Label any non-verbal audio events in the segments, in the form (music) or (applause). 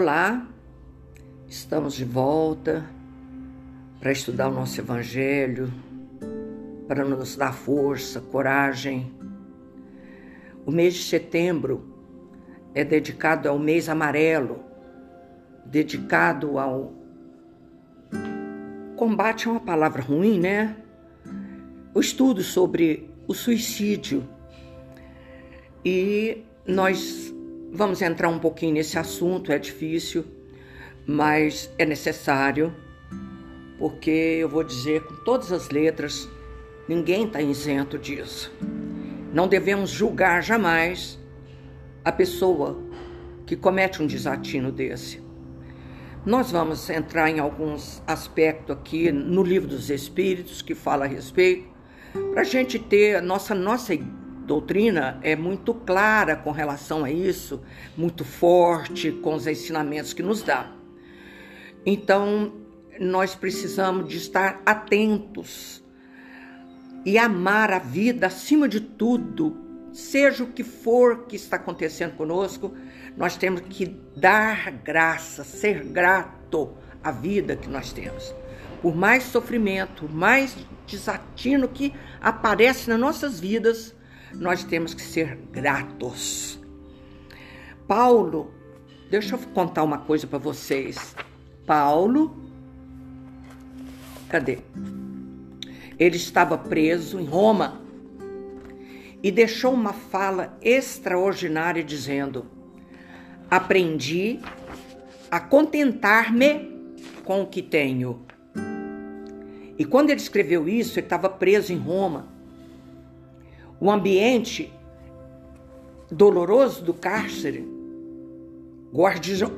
Olá, estamos de volta para estudar o nosso Evangelho, para nos dar força, coragem. O mês de setembro é dedicado ao mês amarelo, dedicado ao combate é uma palavra ruim, né? O estudo sobre o suicídio. E nós Vamos entrar um pouquinho nesse assunto, é difícil, mas é necessário, porque eu vou dizer com todas as letras: ninguém está isento disso. Não devemos julgar jamais a pessoa que comete um desatino desse. Nós vamos entrar em alguns aspectos aqui no livro dos Espíritos que fala a respeito, para a gente ter a nossa, nossa doutrina é muito clara com relação a isso, muito forte com os ensinamentos que nos dá. Então, nós precisamos de estar atentos e amar a vida acima de tudo, seja o que for que está acontecendo conosco, nós temos que dar graça, ser grato à vida que nós temos. Por mais sofrimento, mais desatino que aparece nas nossas vidas, nós temos que ser gratos. Paulo, deixa eu contar uma coisa para vocês. Paulo, cadê? Ele estava preso em Roma e deixou uma fala extraordinária dizendo: Aprendi a contentar-me com o que tenho. E quando ele escreveu isso, ele estava preso em Roma o ambiente doloroso do cárcere,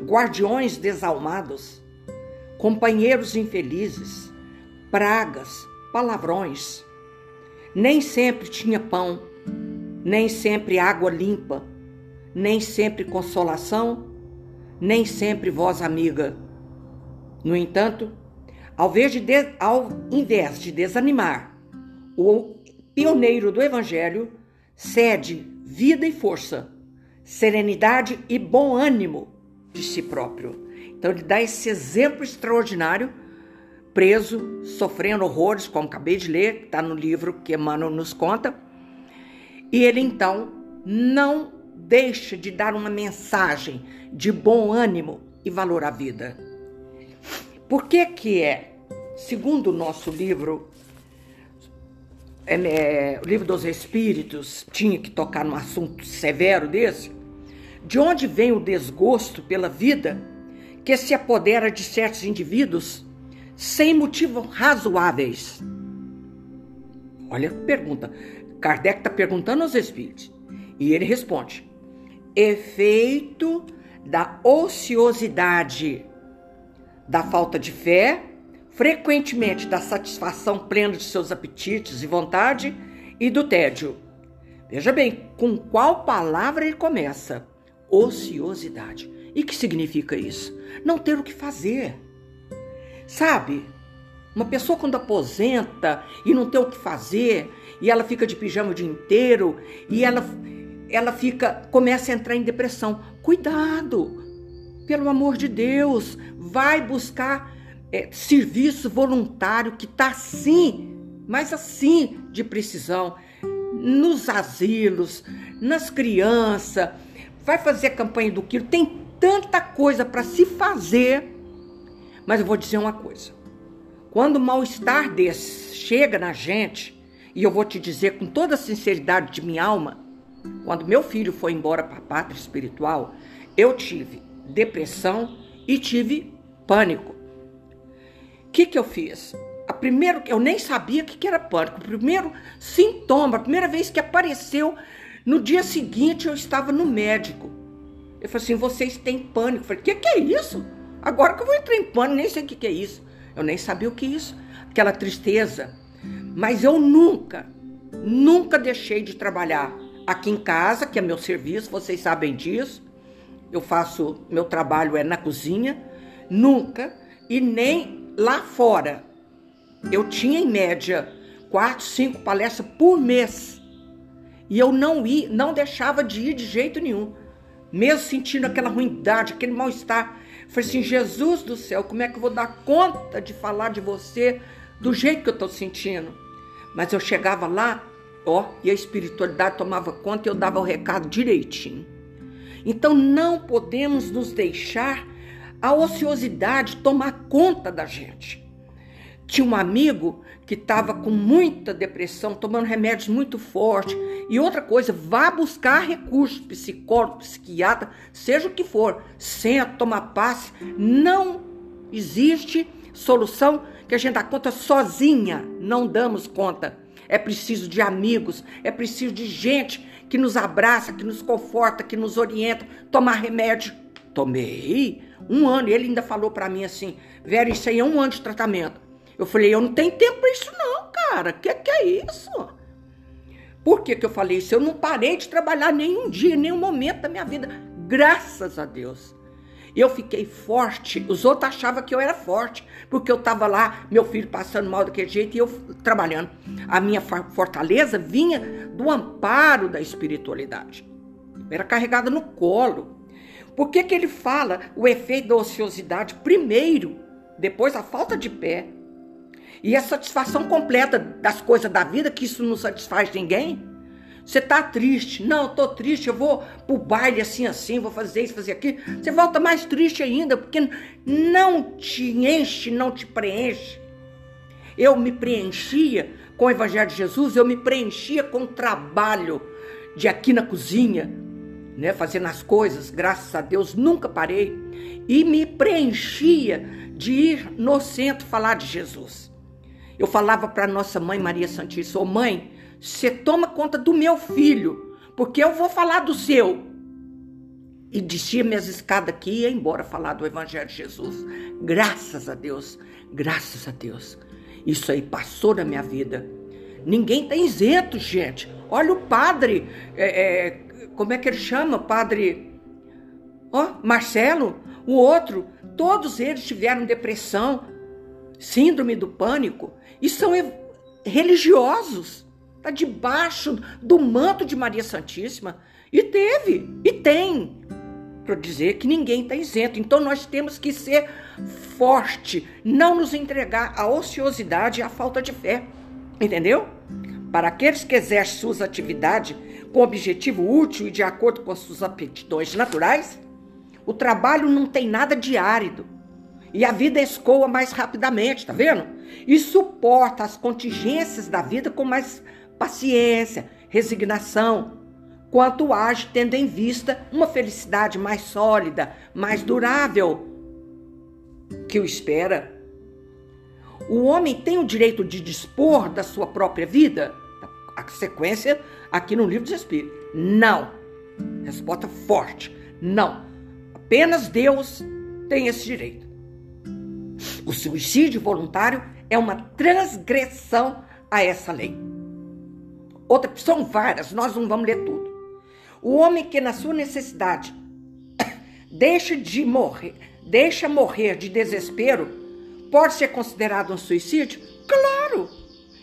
guardiões desalmados, companheiros infelizes, pragas, palavrões. Nem sempre tinha pão, nem sempre água limpa, nem sempre consolação, nem sempre voz amiga. No entanto, ao invés de, ao invés de desanimar, pioneiro do Evangelho, cede vida e força, serenidade e bom ânimo de si próprio. Então ele dá esse exemplo extraordinário, preso, sofrendo horrores, como acabei de ler, está no livro que Emmanuel nos conta. E ele então não deixa de dar uma mensagem de bom ânimo e valor à vida. Por que que é, segundo o nosso livro é, é, o livro dos Espíritos tinha que tocar num assunto severo desse? De onde vem o desgosto pela vida que se apodera de certos indivíduos sem motivos razoáveis? Olha a pergunta. Kardec está perguntando aos espíritos. E ele responde: efeito da ociosidade, da falta de fé frequentemente da satisfação plena de seus apetites e vontade e do tédio. Veja bem, com qual palavra ele começa? Ociosidade. E que significa isso? Não ter o que fazer. Sabe? Uma pessoa quando aposenta e não tem o que fazer, e ela fica de pijama o dia inteiro, e ela ela fica começa a entrar em depressão. Cuidado! Pelo amor de Deus, vai buscar é, serviço voluntário que está assim, mas assim de precisão, nos asilos, nas crianças, vai fazer a campanha do quilo, tem tanta coisa para se fazer. Mas eu vou dizer uma coisa: quando o mal-estar desse chega na gente, e eu vou te dizer com toda a sinceridade de minha alma, quando meu filho foi embora para a pátria espiritual, eu tive depressão e tive pânico. Que, que eu fiz? A primeiro, eu nem sabia o que, que era pânico. O primeiro sintoma, a primeira vez que apareceu, no dia seguinte eu estava no médico. Ele falou assim: vocês têm pânico. Eu falei: o que, que é isso? Agora que eu vou entrar em pânico, nem sei o que, que é isso. Eu nem sabia o que é isso. Aquela tristeza. Mas eu nunca, nunca deixei de trabalhar aqui em casa, que é meu serviço, vocês sabem disso. Eu faço, meu trabalho é na cozinha. Nunca, e nem lá fora, eu tinha em média quatro, cinco palestras por mês. E eu não ia, não deixava de ir de jeito nenhum. Mesmo sentindo aquela ruindade, aquele mal-estar, falei assim: Jesus do céu, como é que eu vou dar conta de falar de você do jeito que eu estou sentindo? Mas eu chegava lá, ó, e a espiritualidade tomava conta e eu dava o recado direitinho. Então não podemos nos deixar a ociosidade tomar conta da gente. Tinha um amigo que estava com muita depressão, tomando remédios muito fortes. E outra coisa, vá buscar recursos, psicólogo, psiquiatra, seja o que for. Senta, toma passe. Não existe solução que a gente dá conta sozinha. Não damos conta. É preciso de amigos, é preciso de gente que nos abraça, que nos conforta, que nos orienta. Tomar remédio. Tomei um ano. E ele ainda falou para mim assim: Vera, isso aí é um ano de tratamento. Eu falei, eu não tenho tempo para isso não, cara. Que que é isso? Por que, que eu falei isso? Eu não parei de trabalhar nenhum dia, nenhum momento da minha vida. Graças a Deus. Eu fiquei forte. Os outros achavam que eu era forte, porque eu estava lá, meu filho passando mal daquele jeito e eu trabalhando. A minha fortaleza vinha do amparo da espiritualidade. Eu era carregada no colo. Por que, que ele fala o efeito da ociosidade primeiro, depois a falta de pé, e a satisfação completa das coisas da vida, que isso não satisfaz ninguém. Você tá triste. Não, eu tô triste, eu vou pro baile assim, assim, vou fazer isso, fazer aquilo. Você volta mais triste ainda, porque não te enche, não te preenche. Eu me preenchia com o Evangelho de Jesus, eu me preenchia com o trabalho de aqui na cozinha, né, fazendo as coisas, graças a Deus, nunca parei. E me preenchia de ir no centro falar de Jesus. Eu falava para nossa mãe Maria Santíssima: oh, mãe, você toma conta do meu filho, porque eu vou falar do seu. E descia minhas escadas aqui e ia embora falar do Evangelho de Jesus. Graças a Deus, graças a Deus. Isso aí passou na minha vida. Ninguém está isento, gente. Olha o padre, é, é, como é que ele chama? Padre ó, oh, Marcelo, o outro. Todos eles tiveram depressão, síndrome do pânico e são religiosos. Está debaixo do manto de Maria Santíssima. E teve, e tem. Para dizer que ninguém está isento. Então nós temos que ser forte, não nos entregar à ociosidade e à falta de fé. Entendeu? Para aqueles que exercem suas atividades com objetivo útil e de acordo com suas aptidões naturais, o trabalho não tem nada de árido e a vida escoa mais rapidamente, tá vendo? E suporta as contingências da vida com mais paciência, resignação, quanto age tendo em vista uma felicidade mais sólida, mais durável que o espera. O homem tem o direito de dispor da sua própria vida? A sequência aqui no livro dos Espíritos. Não. Resposta forte. Não. Apenas Deus tem esse direito. O suicídio voluntário é uma transgressão a essa lei. Outra, são várias, nós não vamos ler tudo. O homem que na sua necessidade (coughs) deixa de morrer, deixa morrer de desespero, pode ser considerado um suicídio? Claro!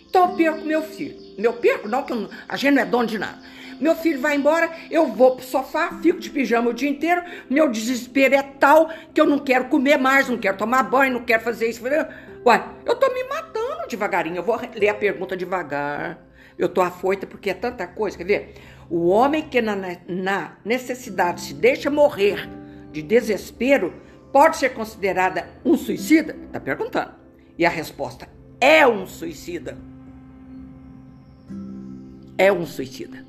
Então eu perco meu filho. Meu perco não, que a gente não é dono de nada. Meu filho vai embora, eu vou pro sofá, fico de pijama o dia inteiro. Meu desespero é tal que eu não quero comer mais, não quero tomar banho, não quero fazer isso. Uai, eu tô me matando devagarinho. Eu vou ler a pergunta devagar. Eu tô afoita porque é tanta coisa. Quer ver? O homem que na, na necessidade se deixa morrer de desespero pode ser considerada um suicida? Tá perguntando. E a resposta é um suicida. É um suicida.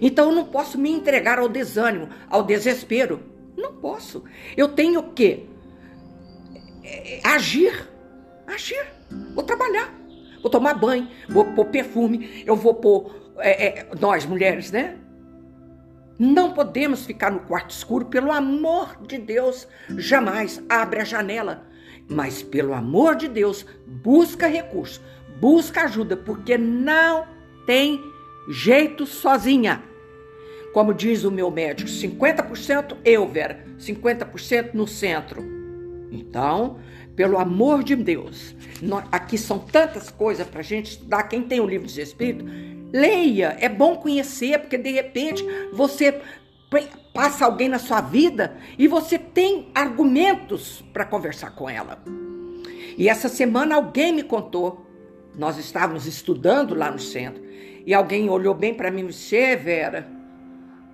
Então eu não posso me entregar ao desânimo, ao desespero. Não posso. Eu tenho que é, agir. Agir. Vou trabalhar. Vou tomar banho. Vou pôr perfume. Eu vou pôr. É, é, nós, mulheres, né? Não podemos ficar no quarto escuro, pelo amor de Deus, jamais abre a janela. Mas pelo amor de Deus, busca recurso, busca ajuda, porque não tem jeito sozinha. Como diz o meu médico, 50% eu, Vera, 50% no centro. Então, pelo amor de Deus, aqui são tantas coisas para a gente estudar. Quem tem o livro dos Espíritos, leia. É bom conhecer, porque de repente você passa alguém na sua vida e você tem argumentos para conversar com ela. E essa semana alguém me contou, nós estávamos estudando lá no centro, e alguém olhou bem para mim e disse: Vera,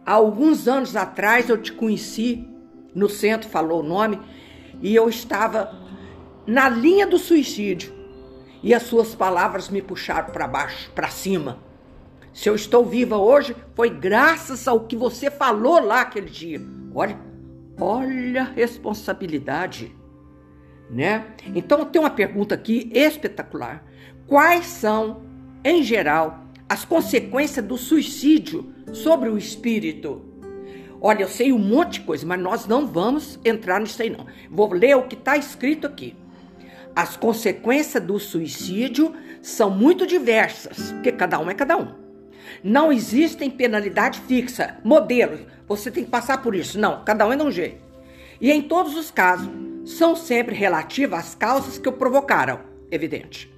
há alguns anos atrás eu te conheci no centro, falou o nome, e eu estava na linha do suicídio. E as suas palavras me puxaram para baixo, para cima. Se eu estou viva hoje, foi graças ao que você falou lá aquele dia. Olha, olha a responsabilidade, né? Então tem uma pergunta aqui espetacular. Quais são, em geral, as consequências do suicídio sobre o espírito? Olha, eu sei um monte de coisa, mas nós não vamos entrar nisso aí não. Vou ler o que está escrito aqui. As consequências do suicídio são muito diversas, porque cada um é cada um. Não existem penalidade fixa, modelo, você tem que passar por isso. Não, cada um é de um jeito. E em todos os casos, são sempre relativas às causas que o provocaram, evidente.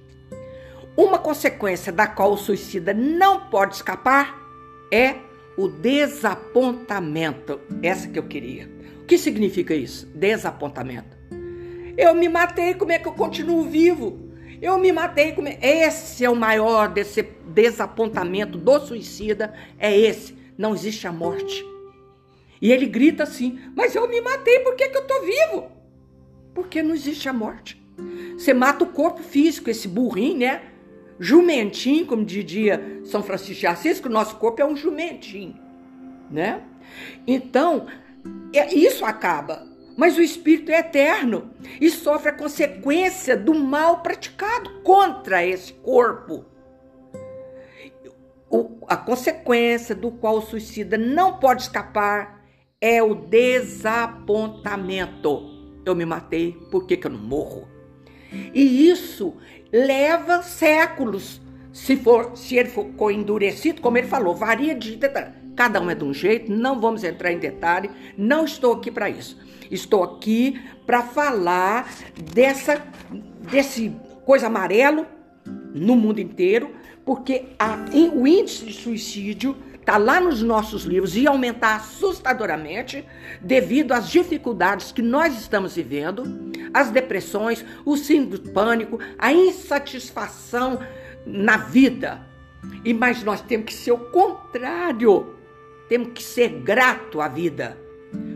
Uma consequência da qual o suicida não pode escapar é o desapontamento. Essa que eu queria. O que significa isso? Desapontamento. Eu me matei, como é que eu continuo vivo? Eu me matei, como é... Esse é o maior desse desapontamento do suicida, é esse. Não existe a morte. E ele grita assim: Mas eu me matei, por que, que eu tô vivo? Porque não existe a morte. Você mata o corpo físico, esse burrinho, né? Jumentinho, como diria São Francisco de Assis, que o nosso corpo é um jumentinho né? Então, é, isso acaba. Mas o espírito é eterno e sofre a consequência do mal praticado contra esse corpo. O, a consequência do qual o suicida não pode escapar é o desapontamento. Eu me matei, por que, que eu não morro? E isso leva séculos. Se, for, se ele for endurecido, como ele falou, varia de Cada um é de um jeito, não vamos entrar em detalhe, não estou aqui para isso. Estou aqui para falar dessa desse coisa amarelo no mundo inteiro, porque a, o índice de suicídio está lá nos nossos livros e aumentar assustadoramente devido às dificuldades que nós estamos vivendo, as depressões, o síndrome do pânico, a insatisfação na vida. E mas nós temos que ser o contrário. Temos que ser grato à vida,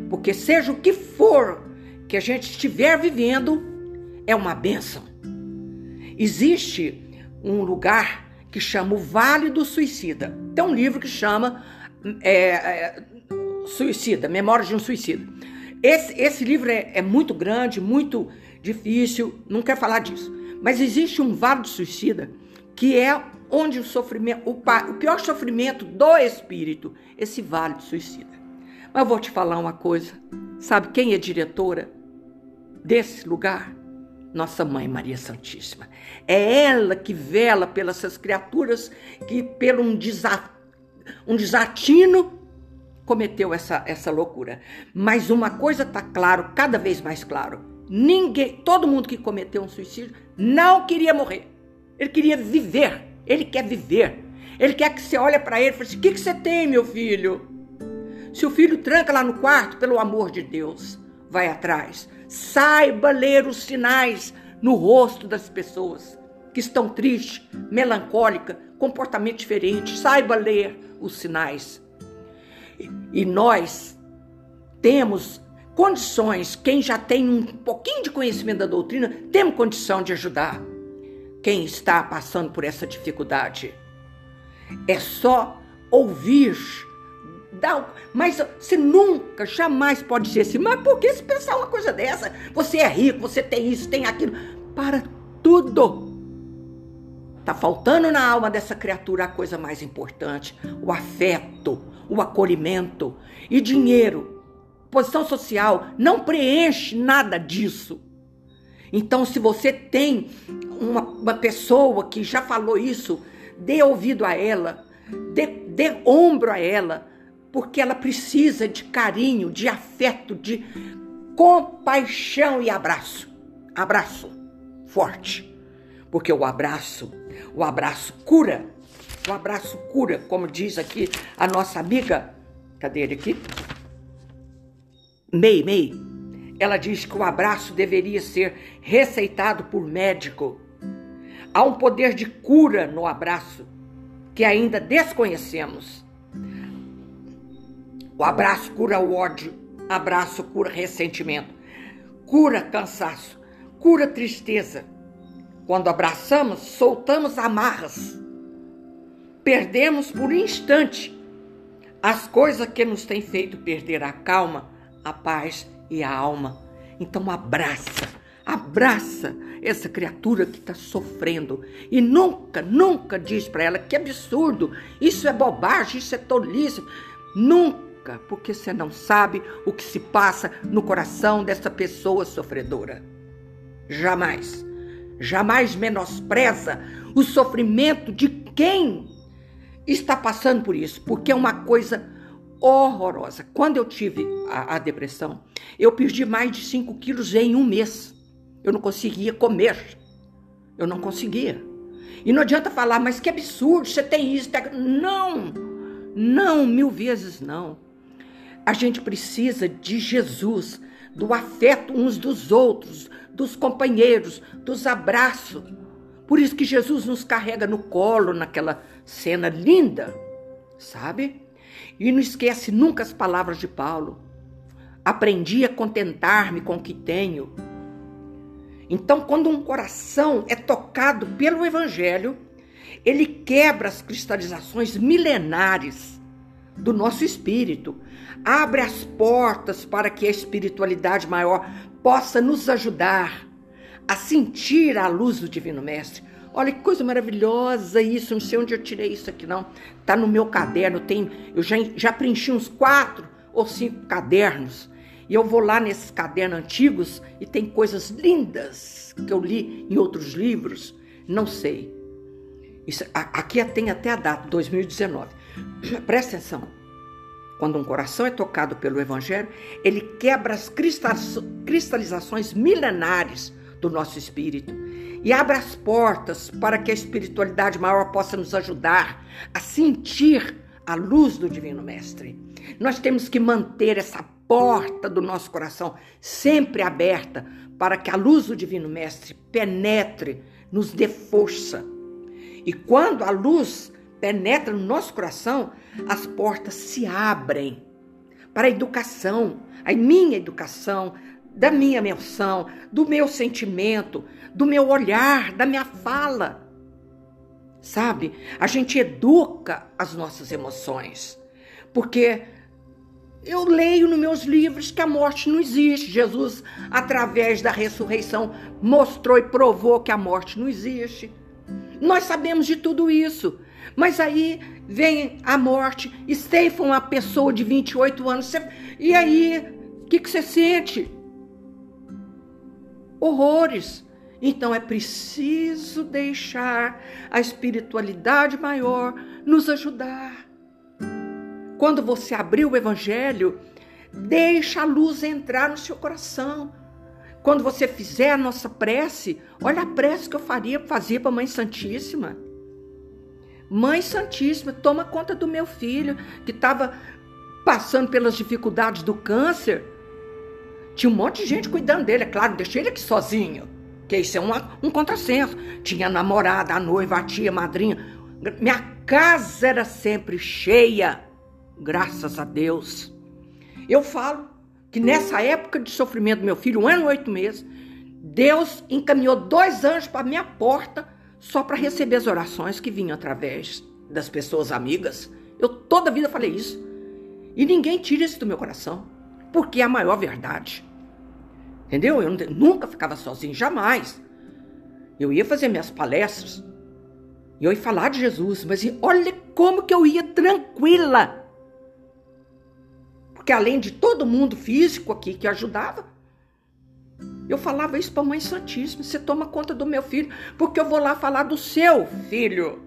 porque seja o que for que a gente estiver vivendo, é uma bênção. Existe um lugar que chama o Vale do Suicida. Tem um livro que chama é, é, Suicida, Memórias de um Suicida. Esse, esse livro é, é muito grande, muito difícil, não quero falar disso. Mas existe um Vale do Suicida que é onde o sofrimento, o, o pior sofrimento do espírito, esse vale de suicida. Mas eu vou te falar uma coisa. Sabe quem é diretora desse lugar? Nossa Mãe Maria Santíssima. É ela que vela pelas essas criaturas que, pelo um, desa, um desatino, cometeu essa, essa loucura. Mas uma coisa está claro, cada vez mais claro. Ninguém, todo mundo que cometeu um suicídio não queria morrer. Ele queria viver. Ele quer viver. Ele quer que você olhe para ele e fale assim: o que, que você tem, meu filho? Se o filho tranca lá no quarto, pelo amor de Deus, vai atrás. Saiba ler os sinais no rosto das pessoas que estão tristes, melancólicas, comportamento diferente. Saiba ler os sinais. E nós temos condições, quem já tem um pouquinho de conhecimento da doutrina, temos condição de ajudar quem está passando por essa dificuldade. É só ouvir. Mas você nunca, jamais pode ser assim. Mas por que se pensar uma coisa dessa? Você é rico, você tem isso, tem aquilo. Para tudo. Tá faltando na alma dessa criatura a coisa mais importante: o afeto, o acolhimento e dinheiro. Posição social não preenche nada disso. Então, se você tem uma, uma pessoa que já falou isso, dê ouvido a ela, dê, dê ombro a ela, porque ela precisa de carinho, de afeto, de compaixão e abraço. Abraço forte. Porque o abraço, o abraço cura. O abraço cura, como diz aqui a nossa amiga, cadê ele aqui? Mei Mei, ela diz que o abraço deveria ser receitado por médico. Há um poder de cura no abraço que ainda desconhecemos. O abraço cura o ódio, abraço cura ressentimento, cura cansaço, cura tristeza. Quando abraçamos, soltamos amarras. Perdemos por instante as coisas que nos têm feito perder a calma, a paz e a alma. Então abraça, abraça essa criatura que está sofrendo e nunca, nunca diz para ela que absurdo, isso é bobagem, isso é tolice. Nunca, porque você não sabe o que se passa no coração dessa pessoa sofredora. Jamais, jamais menospreza o sofrimento de quem está passando por isso, porque é uma coisa horrorosa. Quando eu tive a, a depressão, eu perdi mais de 5 quilos em um mês. Eu não conseguia comer. Eu não conseguia. E não adianta falar, mas que absurdo, você tem isso. Tem... Não, não, mil vezes não. A gente precisa de Jesus, do afeto uns dos outros, dos companheiros, dos abraços. Por isso que Jesus nos carrega no colo naquela cena linda, sabe? E não esquece nunca as palavras de Paulo. Aprendi a contentar-me com o que tenho. Então, quando um coração é tocado pelo Evangelho, ele quebra as cristalizações milenares do nosso espírito, abre as portas para que a espiritualidade maior possa nos ajudar a sentir a luz do Divino Mestre, Olha que coisa maravilhosa isso, não sei onde eu tirei isso aqui não. Tá no meu caderno, tem, eu já, já preenchi uns quatro ou cinco cadernos. E eu vou lá nesses cadernos antigos e tem coisas lindas que eu li em outros livros. Não sei. Isso, aqui tem até a data, 2019. (clears throat) Presta atenção. Quando um coração é tocado pelo Evangelho, ele quebra as cristalizações milenares do nosso espírito e abra as portas para que a espiritualidade maior possa nos ajudar a sentir a luz do Divino Mestre. Nós temos que manter essa porta do nosso coração sempre aberta para que a luz do Divino Mestre penetre, nos dê força. E quando a luz penetra no nosso coração, as portas se abrem para a educação, a minha educação, da minha menção, do meu sentimento, do meu olhar, da minha fala. Sabe? A gente educa as nossas emoções. Porque eu leio nos meus livros que a morte não existe. Jesus, através da ressurreição, mostrou e provou que a morte não existe. Nós sabemos de tudo isso. Mas aí vem a morte, esteifa uma pessoa de 28 anos. E aí, o que, que você sente? Horrores. Então é preciso deixar a espiritualidade maior nos ajudar. Quando você abrir o evangelho, deixa a luz entrar no seu coração. Quando você fizer a nossa prece, olha a prece que eu faria, fazia para a Mãe Santíssima. Mãe Santíssima, toma conta do meu filho que estava passando pelas dificuldades do câncer. Tinha um monte de gente cuidando dele, é claro, deixei ele aqui sozinho que isso é uma, um contrassenso. Tinha a namorada, a noiva, a tia, a madrinha. Minha casa era sempre cheia, graças a Deus. Eu falo que nessa época de sofrimento do meu filho, um ano e oito meses, Deus encaminhou dois anjos para minha porta só para receber as orações que vinham através das pessoas amigas. Eu toda a vida falei isso. E ninguém tira isso do meu coração, porque é a maior verdade. Entendeu? Eu nunca ficava sozinho, jamais. Eu ia fazer minhas palestras e eu ia falar de Jesus, mas olha como que eu ia tranquila. Porque além de todo mundo físico aqui que ajudava, eu falava isso para a Mãe Santíssima: você toma conta do meu filho, porque eu vou lá falar do seu filho.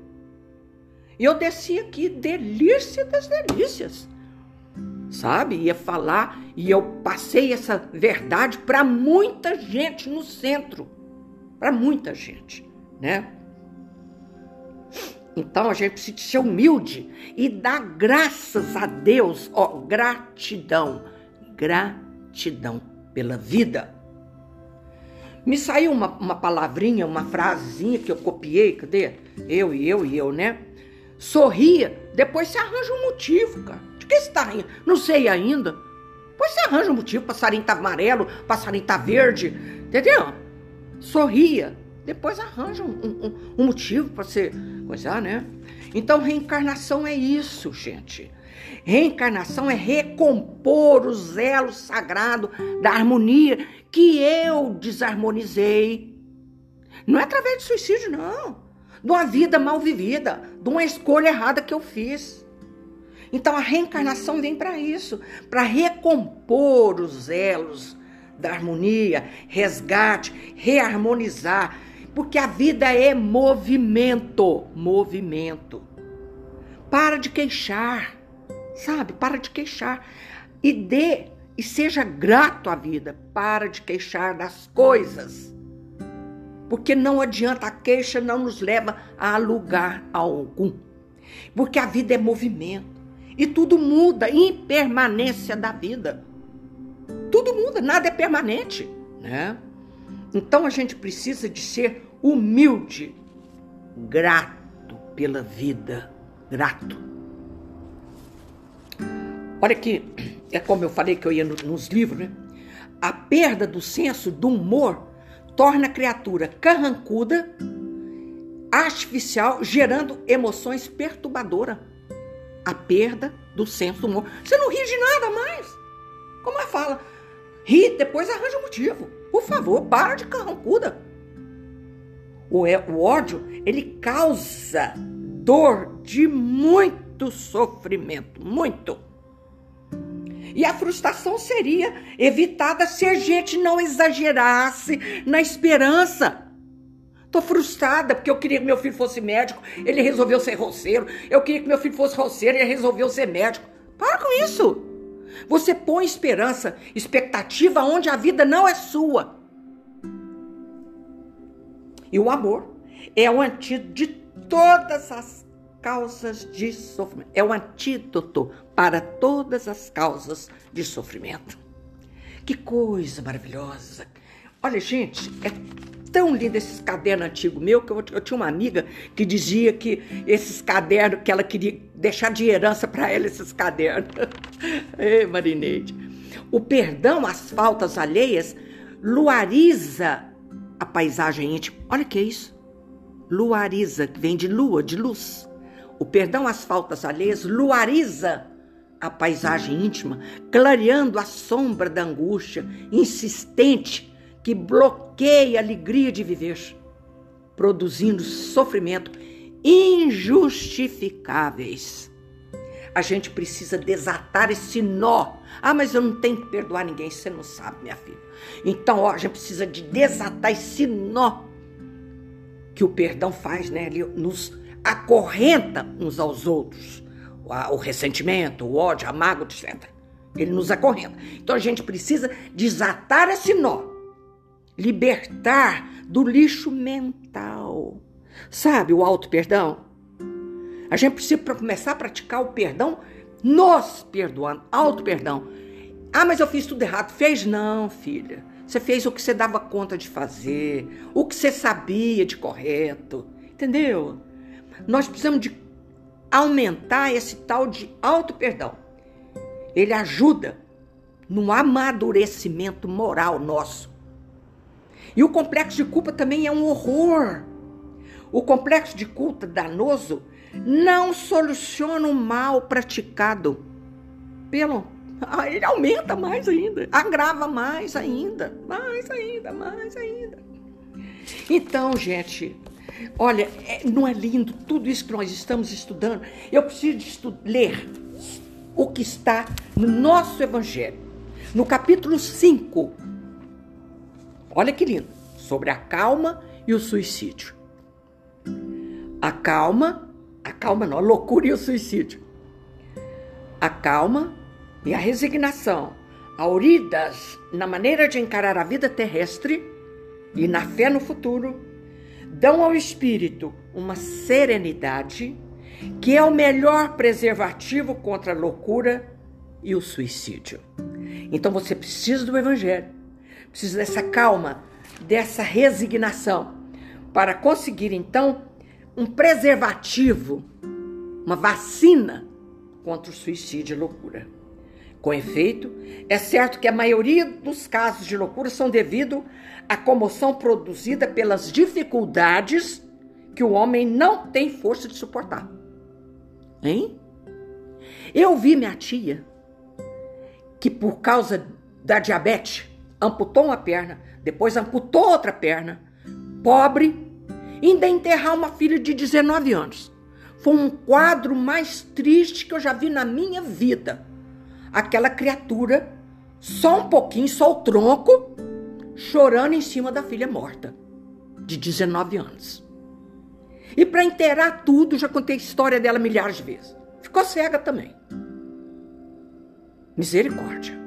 E eu desci aqui, delícia das delícias sabe? Ia falar e eu passei essa verdade para muita gente no centro, para muita gente, né? Então a gente precisa ser humilde e dar graças a Deus, ó, gratidão, gratidão. gratidão pela vida. Me saiu uma, uma palavrinha, uma frasezinha que eu copiei, cadê? Eu e eu e eu, né? Sorria, depois você arranja um motivo, cara. De que você tá rindo? Não sei ainda. Depois você arranja um motivo, passarinho tá amarelo, passarinho tá verde, entendeu? Sorria, depois arranja um, um, um motivo para você coisar, né? Então, reencarnação é isso, gente. Reencarnação é recompor o zelo sagrado da harmonia que eu desarmonizei. Não é através de suicídio, não. De uma vida mal vivida, de uma escolha errada que eu fiz. Então a reencarnação vem para isso, para recompor os elos da harmonia, resgate, reharmonizar, porque a vida é movimento, movimento. Para de queixar sabe? Para de queixar e dê e seja grato à vida. Para de queixar das coisas. Porque não adianta, a queixa não nos leva a lugar algum. Porque a vida é movimento. E tudo muda, impermanência da vida. Tudo muda, nada é permanente, né? Então a gente precisa de ser humilde, grato pela vida, grato. Olha que é como eu falei que eu ia nos livros, né? A perda do senso do humor torna a criatura carrancuda, artificial, gerando emoções perturbadoras. A perda do senso do humor. Você não ri de nada mais. Como é fala? Ri, depois arranja um motivo. Por favor, para de carrancuda. O, é, o ódio, ele causa dor de muito sofrimento, muito. E a frustração seria evitada se a gente não exagerasse na esperança. Tô frustrada porque eu queria que meu filho fosse médico, ele resolveu ser roceiro. Eu queria que meu filho fosse roceiro, ele resolveu ser médico. Para com isso. Você põe esperança, expectativa onde a vida não é sua. E o amor é o antídoto de todas as causas de sofrimento. É o antídoto para todas as causas de sofrimento. Que coisa maravilhosa! Olha, gente, é tão lindo esses cadernos antigos meu que eu, eu, tinha uma amiga que dizia que esses cadernos, que ela queria deixar de herança para ela esses cadernos. (laughs) Ei, Marineide. O perdão às faltas alheias luariza a paisagem íntima. Olha que é isso. Luariza, que vem de lua, de luz. O perdão às faltas alheias luariza a paisagem íntima, clareando a sombra da angústia insistente que bloqueia a alegria de viver, produzindo sofrimento injustificáveis. A gente precisa desatar esse nó. Ah, mas eu não tenho que perdoar ninguém, você não sabe, minha filha. Então, ó, a gente precisa de desatar esse nó que o perdão faz, né? Ele nos acorrenta uns aos outros. O, ressentimento, o ódio, a mágoa, etc. Ele nos acorrenta. Então a gente precisa desatar esse nó, libertar do lixo mental. Sabe o auto-perdão? A gente precisa começar a praticar o perdão, nos perdoando, auto-perdão. Ah, mas eu fiz tudo errado. Fez não, filha. Você fez o que você dava conta de fazer, o que você sabia de correto. Entendeu? Nós precisamos de aumentar esse tal de auto-perdão. Ele ajuda no amadurecimento moral nosso. E o complexo de culpa também é um horror. O complexo de culpa danoso não soluciona o mal praticado pelo. (laughs) Ah, ele aumenta mais ainda, agrava mais ainda, mais ainda, mais ainda. Então, gente, Olha, é, não é lindo tudo isso que nós estamos estudando? Eu preciso estu ler o que está no nosso Evangelho, no capítulo 5. Olha que lindo, sobre a calma e o suicídio. A calma, a calma não, a loucura e o suicídio. A calma e a resignação, auridas na maneira de encarar a vida terrestre e na fé no futuro, dão ao espírito uma serenidade que é o melhor preservativo contra a loucura e o suicídio. Então você precisa do Evangelho, precisa dessa calma, dessa resignação, para conseguir então um preservativo, uma vacina contra o suicídio e loucura. Com efeito, é certo que a maioria dos casos de loucura são devido à comoção produzida pelas dificuldades que o homem não tem força de suportar. Hein? Eu vi minha tia que por causa da diabetes amputou uma perna, depois amputou outra perna, pobre, ainda enterrar uma filha de 19 anos. Foi um quadro mais triste que eu já vi na minha vida. Aquela criatura, só um pouquinho, só o tronco, chorando em cima da filha morta, de 19 anos. E para enterrar tudo, já contei a história dela milhares de vezes. Ficou cega também. Misericórdia.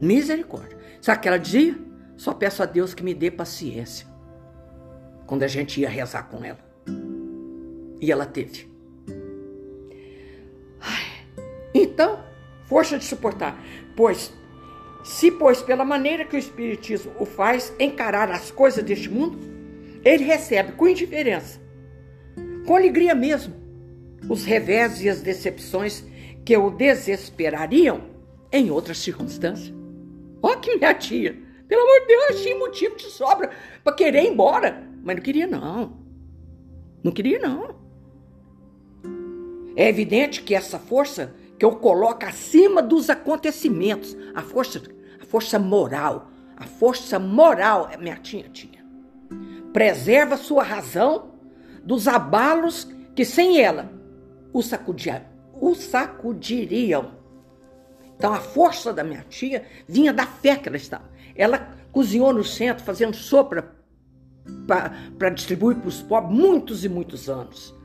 Misericórdia. Sabe o que ela dizia? Só peço a Deus que me dê paciência. Quando a gente ia rezar com ela. E ela teve. Ai, então, força de suportar. Pois, se, pois, pela maneira que o Espiritismo o faz encarar as coisas deste mundo, ele recebe com indiferença, com alegria mesmo, os revés e as decepções que o desesperariam em outras circunstâncias. Ó que minha tia, pelo amor de Deus, achei motivo de sobra para querer ir embora, mas não queria não. Não queria não. É evidente que essa força que eu coloco acima dos acontecimentos, a força, a força moral, a força moral, é minha tia tinha. Preserva sua razão dos abalos que sem ela o, sacudia, o sacudiriam. Então a força da minha tia vinha da fé que ela estava. Ela cozinhou no centro, fazendo sopa para distribuir para os pobres muitos e muitos anos.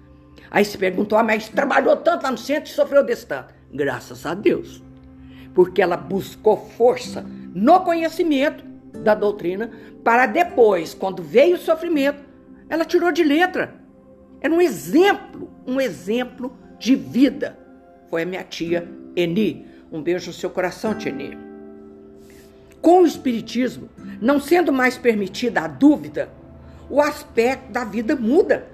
Aí se perguntou, ah, mas trabalhou tanto lá no centro e sofreu desse tanto. Graças a Deus. Porque ela buscou força no conhecimento da doutrina para depois, quando veio o sofrimento, ela tirou de letra. Era um exemplo, um exemplo de vida. Foi a minha tia Eni. Um beijo no seu coração, tia Eni. Com o Espiritismo, não sendo mais permitida a dúvida, o aspecto da vida muda.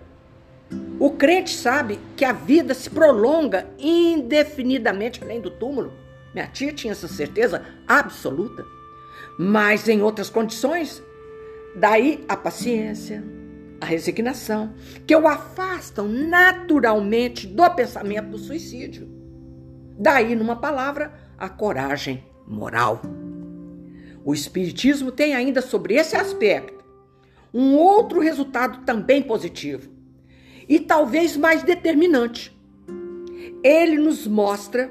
O crente sabe que a vida se prolonga indefinidamente além do túmulo. Minha tia tinha essa certeza absoluta. Mas em outras condições, daí a paciência, a resignação, que o afastam naturalmente do pensamento do suicídio. Daí, numa palavra, a coragem moral. O Espiritismo tem ainda sobre esse aspecto um outro resultado também positivo e talvez mais determinante. Ele nos mostra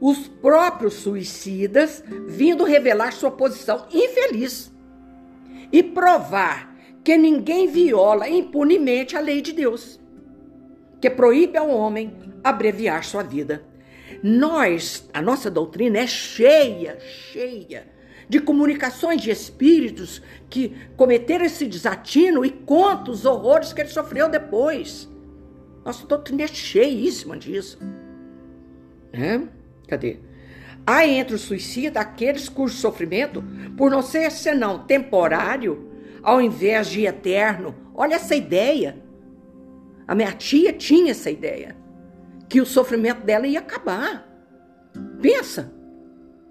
os próprios suicidas vindo revelar sua posição infeliz e provar que ninguém viola impunemente a lei de Deus, que proíbe ao homem abreviar sua vida. Nós, a nossa doutrina é cheia, cheia de comunicações de espíritos que cometeram esse desatino e conta os horrores que ele sofreu depois. Nossa doutrina é cheíssima disso. É? Cadê? Há entre os suicidas aqueles cujo sofrimento, por não ser senão temporário, ao invés de eterno. Olha essa ideia. A minha tia tinha essa ideia. Que o sofrimento dela ia acabar. Pensa.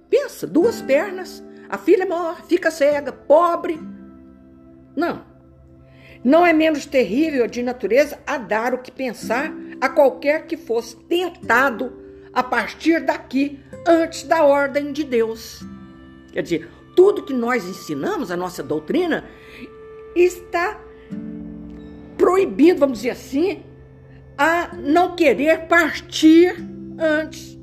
Pensa, duas pernas. A filha morre, fica cega, pobre. Não. Não é menos terrível de natureza a dar o que pensar a qualquer que fosse tentado a partir daqui, antes da ordem de Deus. Quer dizer, tudo que nós ensinamos, a nossa doutrina, está proibindo, vamos dizer assim, a não querer partir antes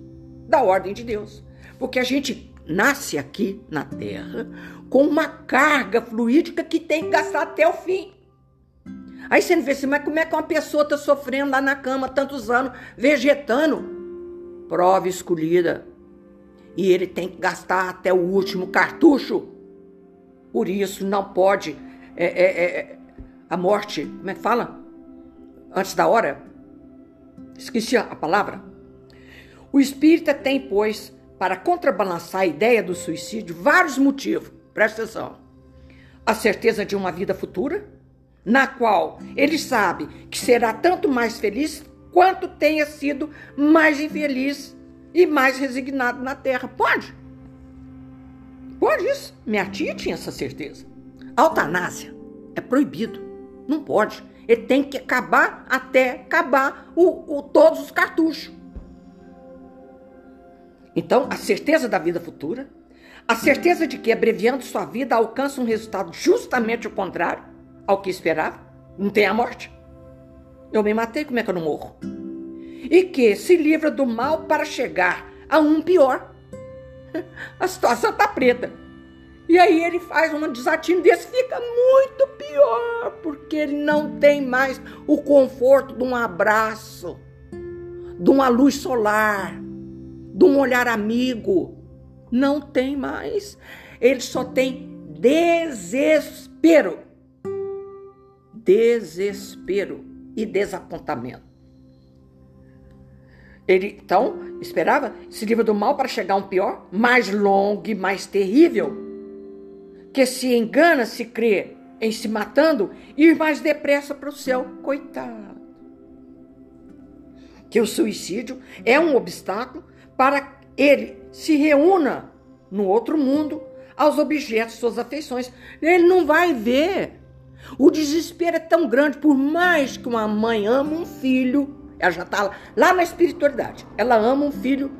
da ordem de Deus. Porque a gente nasce aqui na Terra com uma carga fluídica que tem que gastar até o fim. Aí você não vê assim, mas como é que uma pessoa está sofrendo lá na cama tantos anos, vegetando? Prova escolhida. E ele tem que gastar até o último cartucho. Por isso não pode. É, é, é, a morte, como é que fala? Antes da hora? Esqueci a palavra. O espírita tem, pois, para contrabalançar a ideia do suicídio vários motivos. Presta atenção. A certeza de uma vida futura, na qual ele sabe que será tanto mais feliz quanto tenha sido mais infeliz e mais resignado na terra. Pode? Pode isso. Minha tia tinha essa certeza. A eutanásia é proibido. Não pode. Ele tem que acabar até acabar o, o todos os cartuchos. Então, a certeza da vida futura, a certeza de que abreviando sua vida alcança um resultado justamente o contrário ao que esperava, não tem a morte. Eu me matei, como é que eu não morro? E que se livra do mal para chegar a um pior. (laughs) A situação tá preta. E aí ele faz um desatino desse, fica muito pior, porque ele não tem mais o conforto de um abraço, de uma luz solar, de um olhar amigo. Não tem mais. Ele só tem desespero. Desespero e desapontamento. Ele então esperava se livra do mal para chegar a um pior, mais longo e mais terrível, que se engana, se crê em se matando, ir mais depressa para o céu. Coitado. Que o suicídio é um obstáculo para ele se reúna no outro mundo aos objetos suas afeições. Ele não vai ver. O desespero é tão grande, por mais que uma mãe ama um filho, ela já está lá na espiritualidade. Ela ama um filho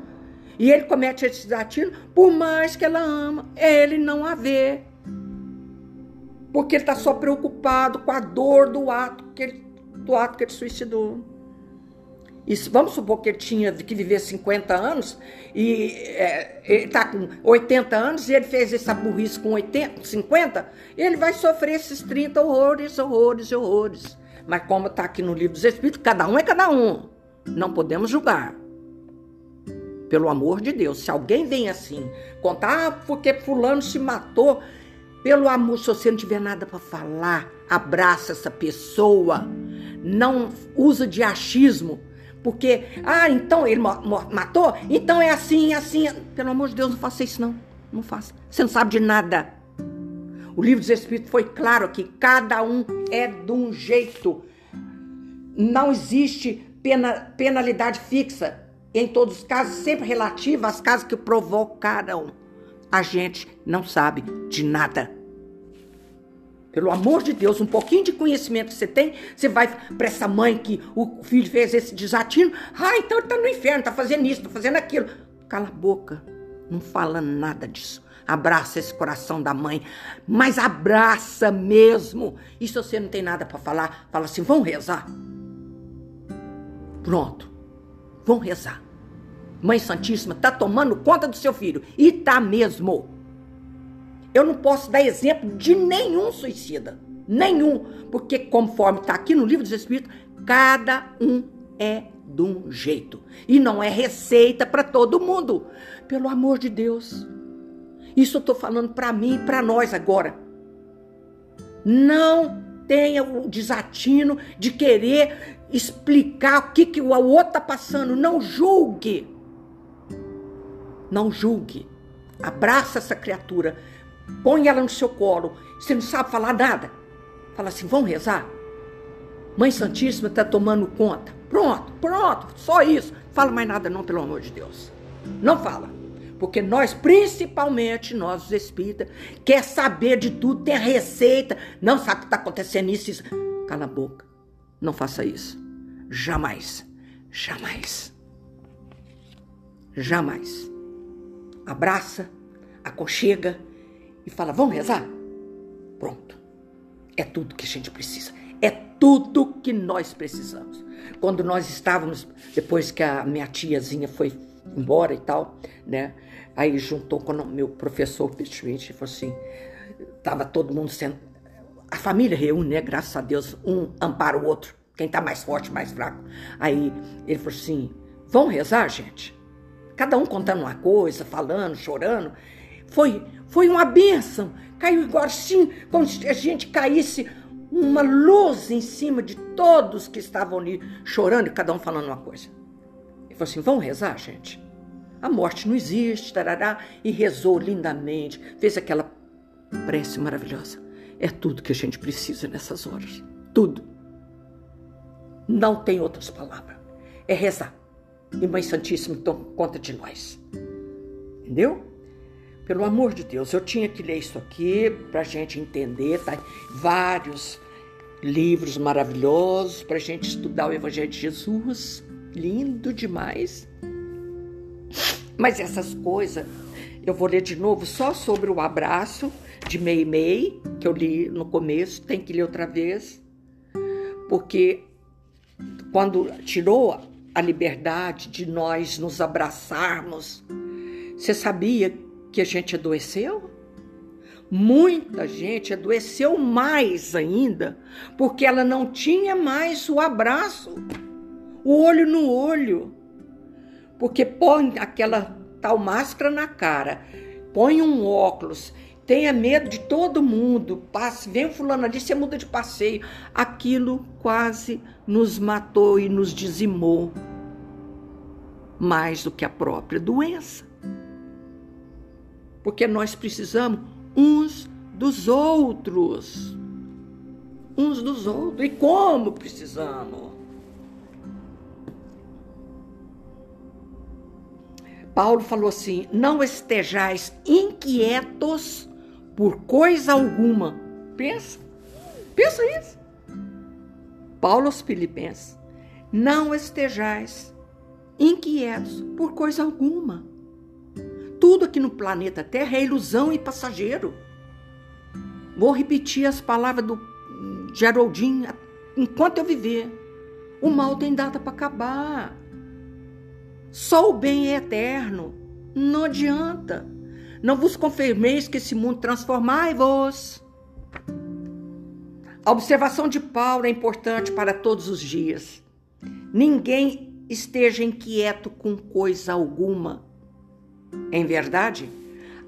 e ele comete esse desatino, por mais que ela ama, ele não a vê. Porque ele está só preocupado com a dor do ato que ele, do ato que ele suicidou. E vamos supor que ele tinha que viver 50 anos e é, ele está com 80 anos e ele fez essa burrice com 80, 50, ele vai sofrer esses 30 horrores, horrores, horrores. Mas como está aqui no livro dos Espíritos, cada um é cada um. Não podemos julgar. Pelo amor de Deus, se alguém vem assim, contar ah, porque fulano se matou, pelo amor, se você não tiver nada para falar, abraça essa pessoa. Não usa de achismo porque, ah, então ele matou? Então é assim, assim. Pelo amor de Deus, não faça isso, não. Não faça. Você não sabe de nada. O livro dos Espíritos foi claro aqui: cada um é de um jeito. Não existe pena, penalidade fixa. Em todos os casos, sempre relativa às casos que provocaram. A gente não sabe de nada. Pelo amor de Deus, um pouquinho de conhecimento que você tem, você vai para essa mãe que o filho fez esse desatino. Ah, então ele tá no inferno, tá fazendo isso, tá fazendo aquilo. Cala a boca, não fala nada disso. Abraça esse coração da mãe, mas abraça mesmo. E se você não tem nada para falar, fala assim: vão rezar. Pronto, vão rezar. Mãe Santíssima tá tomando conta do seu filho. E tá mesmo. Eu não posso dar exemplo de nenhum suicida. Nenhum. Porque, conforme está aqui no livro dos Espíritos, cada um é de um jeito. E não é receita para todo mundo. Pelo amor de Deus. Isso eu estou falando para mim e para nós agora. Não tenha o desatino de querer explicar o que, que o outro está passando. Não julgue. Não julgue. Abraça essa criatura Põe ela no seu colo. Você não sabe falar nada. Fala assim: vamos rezar? Mãe Santíssima está tomando conta. Pronto, pronto, só isso. Fala mais nada, não, pelo amor de Deus. Não fala. Porque nós, principalmente nós, os espíritas, quer saber de tudo, tem receita. Não sabe o que está acontecendo isso, isso. Cala a boca. Não faça isso. Jamais. Jamais. Jamais. Abraça, aconchega e fala: Vamos rezar? Pronto. É tudo que a gente precisa. É tudo que nós precisamos. Quando nós estávamos, depois que a minha tiazinha foi embora e tal, né? Aí juntou com o meu professor Petrucci e falou assim: tava todo mundo sendo. A família reúne, né? Graças a Deus, um ampara o outro. Quem tá mais forte, mais fraco. Aí ele falou assim: vamos rezar, gente? Cada um contando uma coisa, falando, chorando. Foi, foi uma benção. Caiu igual assim, como se a gente caísse uma luz em cima de todos que estavam ali chorando e cada um falando uma coisa. Ele falou assim: vamos rezar, gente? A morte não existe, tarará, e rezou lindamente, fez aquela prece maravilhosa. É tudo que a gente precisa nessas horas. Tudo. Não tem outras palavras. É rezar. E Mãe Santíssima toma conta de nós. Entendeu? Pelo amor de Deus, eu tinha que ler isso aqui para a gente entender, tá? Vários livros maravilhosos para a gente estudar o Evangelho de Jesus. Lindo demais. Mas essas coisas eu vou ler de novo só sobre o abraço de Mei Mei, que eu li no começo, tem que ler outra vez, porque quando tirou a liberdade de nós nos abraçarmos, você sabia que a gente adoeceu? Muita gente adoeceu mais ainda, porque ela não tinha mais o abraço, o olho no olho. Porque põe aquela tal máscara na cara, põe um óculos, tenha medo de todo mundo, passe, vem fulano ali, você muda de passeio. Aquilo quase nos matou e nos dizimou mais do que a própria doença. Porque nós precisamos uns dos outros. Uns dos outros. E como precisamos? Paulo falou assim: não estejais inquietos por coisa alguma. Pensa, pensa isso. Paulo aos Filipenses: não estejais inquietos por coisa alguma. Tudo aqui no planeta Terra é ilusão e passageiro. Vou repetir as palavras do Geraldinho enquanto eu viver. O mal tem data para acabar. Só o bem é eterno. Não adianta. Não vos confirmeis que esse mundo transformai-vos. A observação de Paulo é importante para todos os dias. Ninguém esteja inquieto com coisa alguma. Em verdade,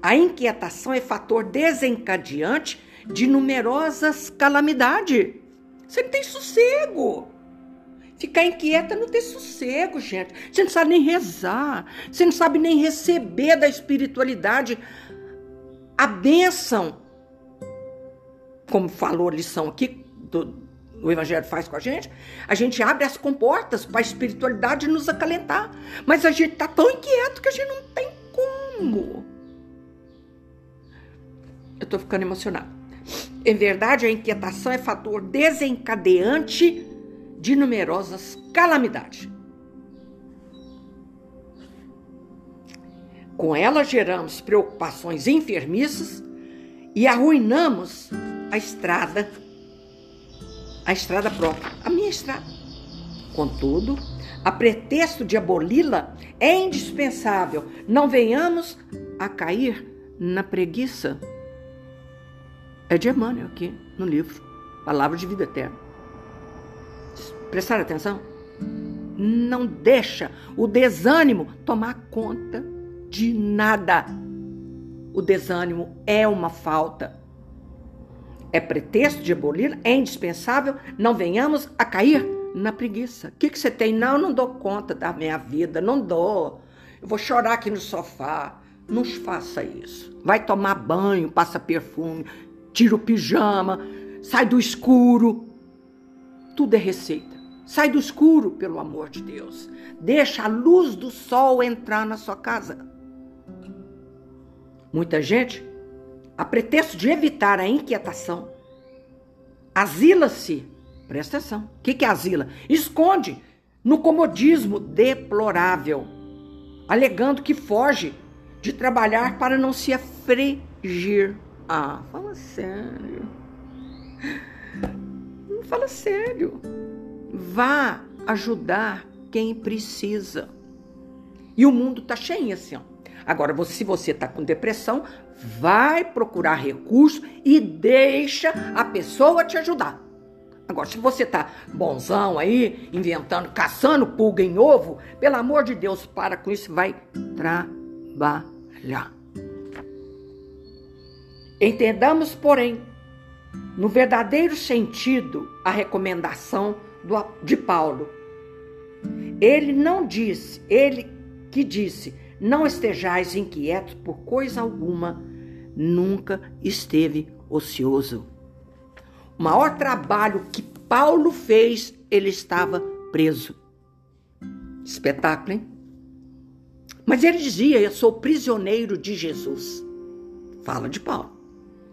a inquietação é fator desencadeante de numerosas calamidades. Você não tem sossego. Ficar inquieta não tem sossego, gente. Você não sabe nem rezar. Você não sabe nem receber da espiritualidade a bênção. Como falou a lição aqui, do, o Evangelho faz com a gente, a gente abre as comportas para a espiritualidade nos acalentar. Mas a gente está tão inquieto que a gente não tem Eu estou ficando emocionada. Em verdade, a inquietação é fator desencadeante de numerosas calamidades. Com ela geramos preocupações enfermiças e arruinamos a estrada, a estrada própria, a minha estrada. Contudo, a pretexto de aboli-la, é indispensável não venhamos a cair na preguiça. É de Emmanuel aqui no livro, Palavra de Vida Eterna. Prestar atenção? Não deixa o desânimo tomar conta de nada. O desânimo é uma falta. É pretexto de abolir, é indispensável, não venhamos a cair na preguiça. O que, que você tem? Não, eu não dou conta da minha vida, não dou. Eu vou chorar aqui no sofá. Não faça isso. Vai tomar banho, passa perfume, tira o pijama, sai do escuro. Tudo é receita. Sai do escuro, pelo amor de Deus. Deixa a luz do sol entrar na sua casa. Muita gente, a pretexto de evitar a inquietação, asila-se. Presta atenção. O que é asila? Esconde no comodismo deplorável, alegando que foge de trabalhar para não se afligir. Ah, fala sério. Fala sério. Vá ajudar quem precisa. E o mundo tá cheio assim, ó. Agora, se você tá com depressão, vai procurar recurso e deixa a pessoa te ajudar. Agora, se você tá bonzão aí, inventando, caçando pulga em ovo, pelo amor de Deus, para com isso, vai trabalhar. Entendamos, porém, no verdadeiro sentido, a recomendação de Paulo. Ele não disse, ele que disse, não estejais inquietos por coisa alguma, nunca esteve ocioso. O maior trabalho que Paulo fez, ele estava preso. Espetáculo, hein? Mas ele dizia: Eu sou prisioneiro de Jesus. Fala de Paulo.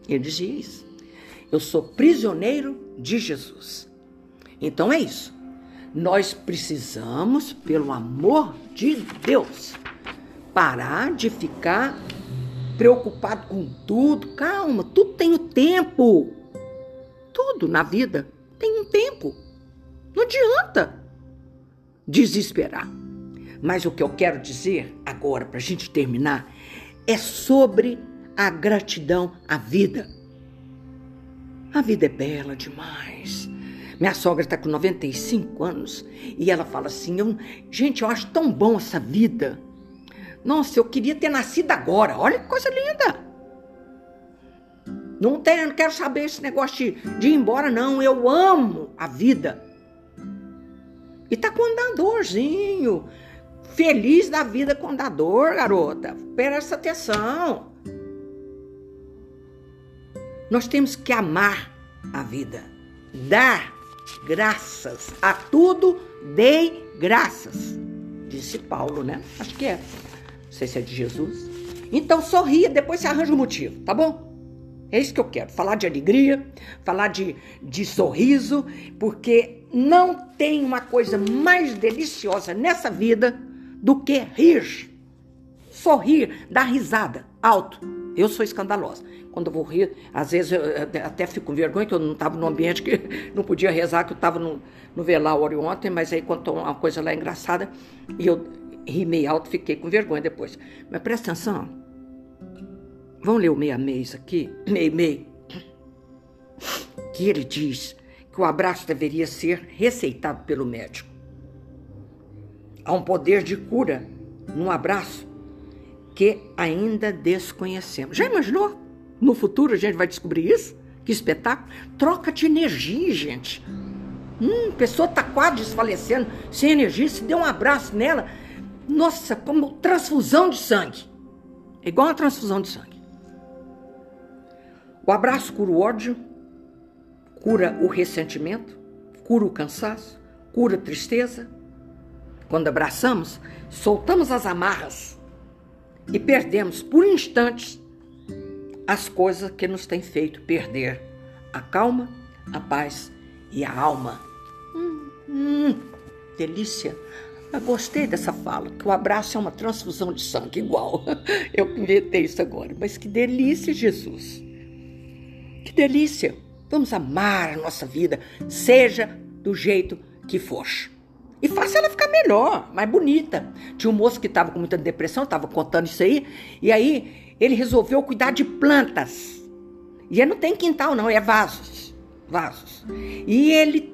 Ele dizia isso. Eu sou prisioneiro de Jesus. Então é isso. Nós precisamos, pelo amor de Deus, parar de ficar preocupado com tudo. Calma, tudo tem o tempo. Tudo na vida tem um tempo. Não adianta desesperar. Mas o que eu quero dizer agora, para a gente terminar, é sobre a gratidão à vida. A vida é bela demais. Minha sogra está com 95 anos e ela fala assim: eu, gente, eu acho tão bom essa vida. Nossa, eu queria ter nascido agora. Olha que coisa linda. Não, tenho, não quero saber esse negócio de, de ir embora, não. Eu amo a vida. E tá com andadorzinho. Feliz da vida com andador, garota. Presta atenção. Nós temos que amar a vida. Dar graças. A tudo dei graças. Disse Paulo, né? Acho que é. Não sei se é de Jesus. Então sorria, depois você arranja o motivo, tá bom? É isso que eu quero. Falar de alegria, falar de, de sorriso, porque não tem uma coisa mais deliciosa nessa vida do que rir. Sorrir, dar risada alto. Eu sou escandalosa. Quando eu vou rir, às vezes eu até fico com vergonha, que eu não estava num ambiente que (laughs) não podia rezar, que eu estava no, no velório ontem, mas aí quando uma coisa lá engraçada, e eu ri meio alto, fiquei com vergonha depois. Mas presta atenção. Vamos ler o meia mês aqui, (clears throat) meio. Que ele diz que o abraço deveria ser receitado pelo médico. Há um poder de cura no abraço que ainda desconhecemos. Já imaginou? No futuro a gente vai descobrir isso? Que espetáculo! Troca de energia, gente. Hum, pessoa tá quase desfalecendo, sem energia, se deu um abraço nela, nossa, como transfusão de sangue. É igual uma transfusão de sangue. O abraço cura o ódio, cura o ressentimento, cura o cansaço, cura a tristeza. Quando abraçamos, soltamos as amarras e perdemos por instantes as coisas que nos têm feito perder a calma, a paz e a alma. Hum, hum, delícia! Eu gostei dessa fala, que o abraço é uma transfusão de sangue, igual. (laughs) Eu inventei isso agora. Mas que delícia, Jesus! Que delícia! Vamos amar a nossa vida, seja do jeito que for. E faça ela ficar melhor, mais bonita. Tinha um moço que estava com muita depressão, estava contando isso aí, e aí ele resolveu cuidar de plantas. E ele não tem quintal, não, é vasos. Vasos. E ele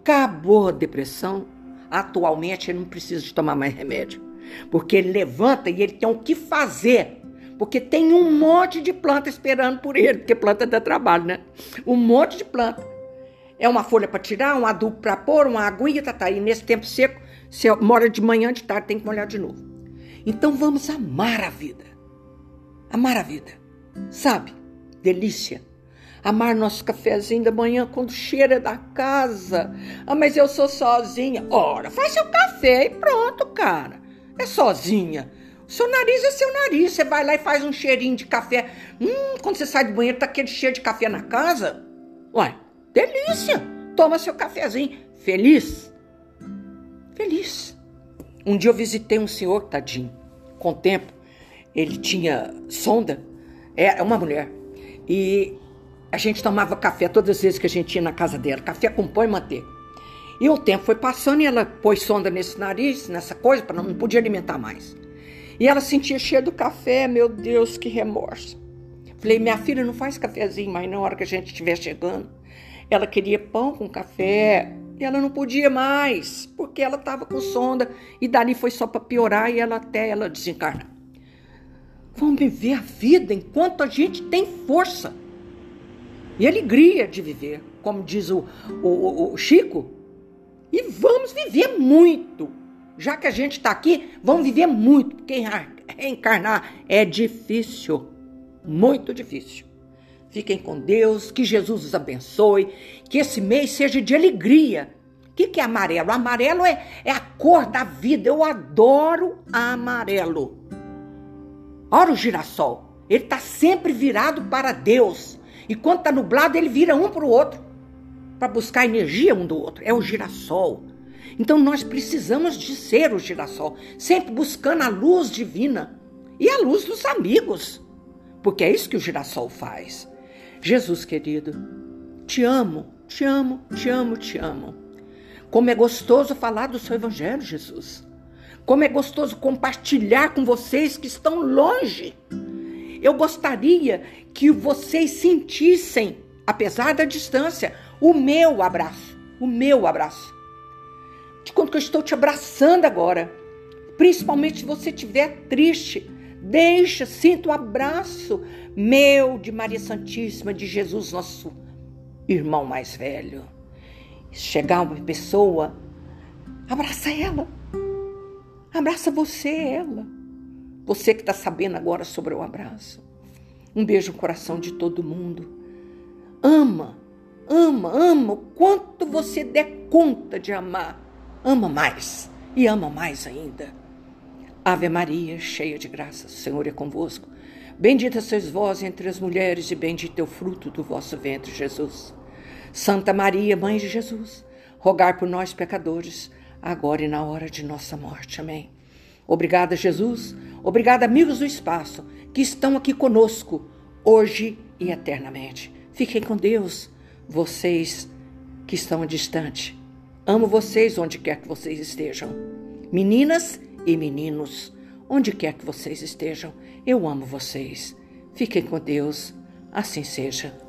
acabou a depressão. Atualmente ele não precisa de tomar mais remédio. Porque ele levanta e ele tem o que fazer porque tem um monte de planta esperando por ele, porque planta dá trabalho, né? Um monte de planta. É uma folha para tirar, um adubo para pôr, uma aguinha, tá, tá. E nesse tempo seco, você mora de manhã, de tarde, tem que molhar de novo. Então vamos amar a vida. Amar a vida. Sabe? Delícia. Amar nosso cafezinho da manhã quando cheira da casa. Ah, mas eu sou sozinha. Ora, faz seu café e pronto, cara. É sozinha. Seu nariz é seu nariz. Você vai lá e faz um cheirinho de café. Hum, quando você sai do banheiro, tá aquele cheiro de café na casa. Ué, delícia! Toma seu cafezinho. Feliz? Feliz. Um dia eu visitei um senhor, tadinho, com tempo. Ele tinha sonda. É uma mulher. E a gente tomava café todas as vezes que a gente ia na casa dela. Café com pão e manteiga. E o tempo foi passando e ela pôs sonda nesse nariz, nessa coisa, para não, não podia alimentar mais. E ela sentia cheiro do café, meu Deus, que remorso. Falei, minha filha, não faz cafezinho mais na hora que a gente estiver chegando. Ela queria pão com café e ela não podia mais, porque ela estava com sonda e dali foi só para piorar e ela até ela desencarnar. Vamos viver a vida enquanto a gente tem força e alegria de viver, como diz o, o, o Chico. E vamos viver muito já que a gente está aqui, vamos viver muito, porque reencarnar é difícil, muito difícil. Fiquem com Deus, que Jesus os abençoe, que esse mês seja de alegria. O que, que é amarelo? Amarelo é, é a cor da vida. Eu adoro amarelo. Olha o girassol. Ele está sempre virado para Deus. E quando está nublado, ele vira um para o outro para buscar energia um do outro. É o girassol. Então nós precisamos de ser o girassol, sempre buscando a luz divina e a luz dos amigos, porque é isso que o girassol faz. Jesus querido, te amo, te amo, te amo, te amo. Como é gostoso falar do seu evangelho, Jesus. Como é gostoso compartilhar com vocês que estão longe. Eu gostaria que vocês sentissem, apesar da distância, o meu abraço. O meu abraço. De quanto que eu estou te abraçando agora. Principalmente se você estiver triste. Deixa, sinta o abraço meu de Maria Santíssima, de Jesus, nosso irmão mais velho. Chegar uma pessoa, abraça ela. Abraça você, ela. Você que está sabendo agora sobre o abraço. Um beijo no coração de todo mundo. Ama, ama, ama o quanto você der conta de amar. Ama mais e ama mais ainda. Ave Maria, cheia de graça, o Senhor é convosco. Bendita sois vós entre as mulheres, e bendito é o fruto do vosso ventre, Jesus. Santa Maria, Mãe de Jesus, rogai por nós, pecadores, agora e na hora de nossa morte. Amém. Obrigada, Jesus. Obrigada, amigos do espaço, que estão aqui conosco, hoje e eternamente. Fiquem com Deus, vocês que estão distante. Amo vocês onde quer que vocês estejam. Meninas e meninos, onde quer que vocês estejam, eu amo vocês. Fiquem com Deus, assim seja.